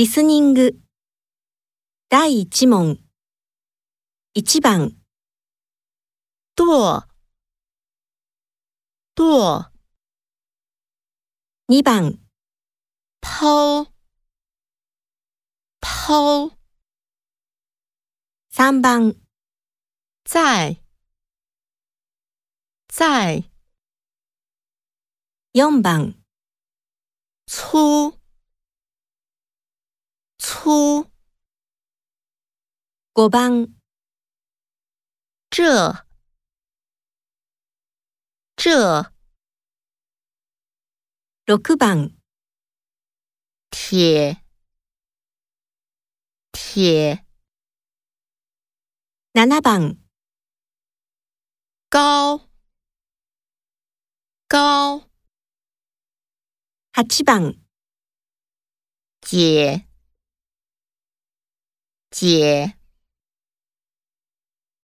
リスニング第一問一番剁剁二番抛抛三番在在四番粗突，五棒，这，这，六棒，铁，铁，七棒，高，高，八棒，解。姐。